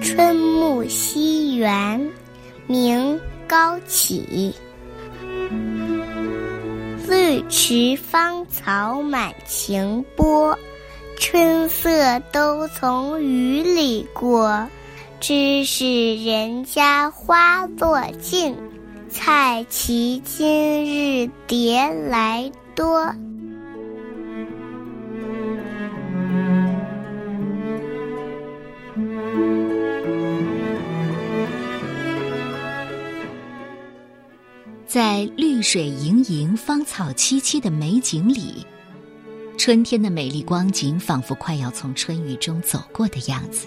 春暮西园明高起，绿池芳草满晴波。春色都从雨里过，知是人家花落尽。菜畦今日蝶来多。在绿水盈盈、芳草萋萋的美景里，春天的美丽光景仿佛快要从春雨中走过的样子。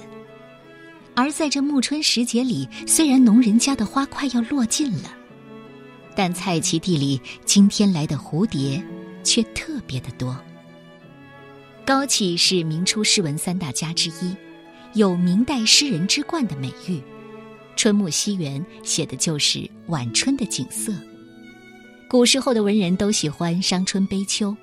而在这暮春时节里，虽然农人家的花快要落尽了，但菜畦地里今天来的蝴蝶却特别的多。高启是明初诗文三大家之一，有明代诗人之冠的美誉，《春暮西园》写的就是晚春的景色。古时候的文人都喜欢伤春悲秋，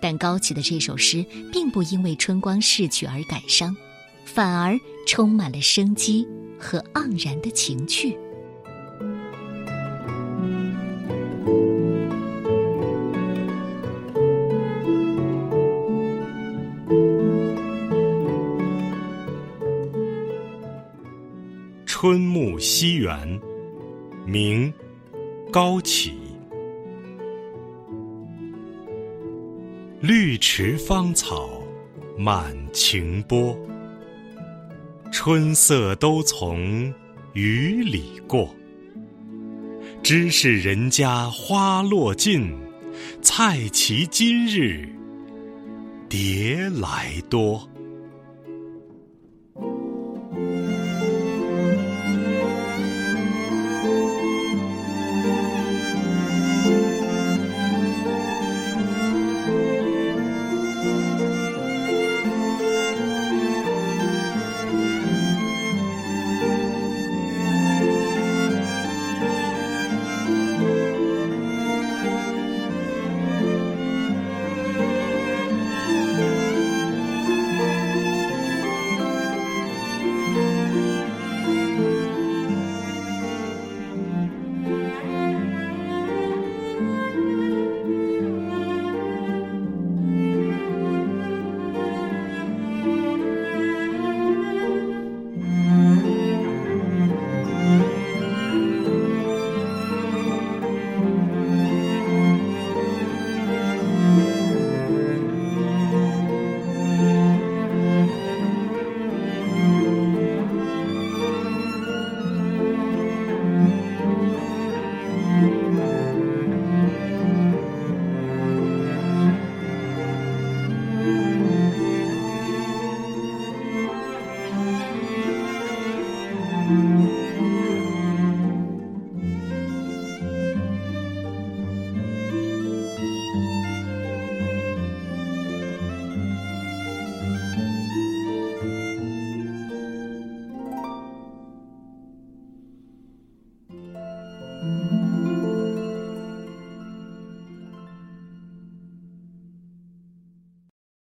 但高启的这首诗并不因为春光逝去而感伤，反而充满了生机和盎然的情趣。《春暮西园》，明，高启。绿池芳草满晴波，春色都从雨里过。知是人家花落尽，菜畦今日蝶来多。Música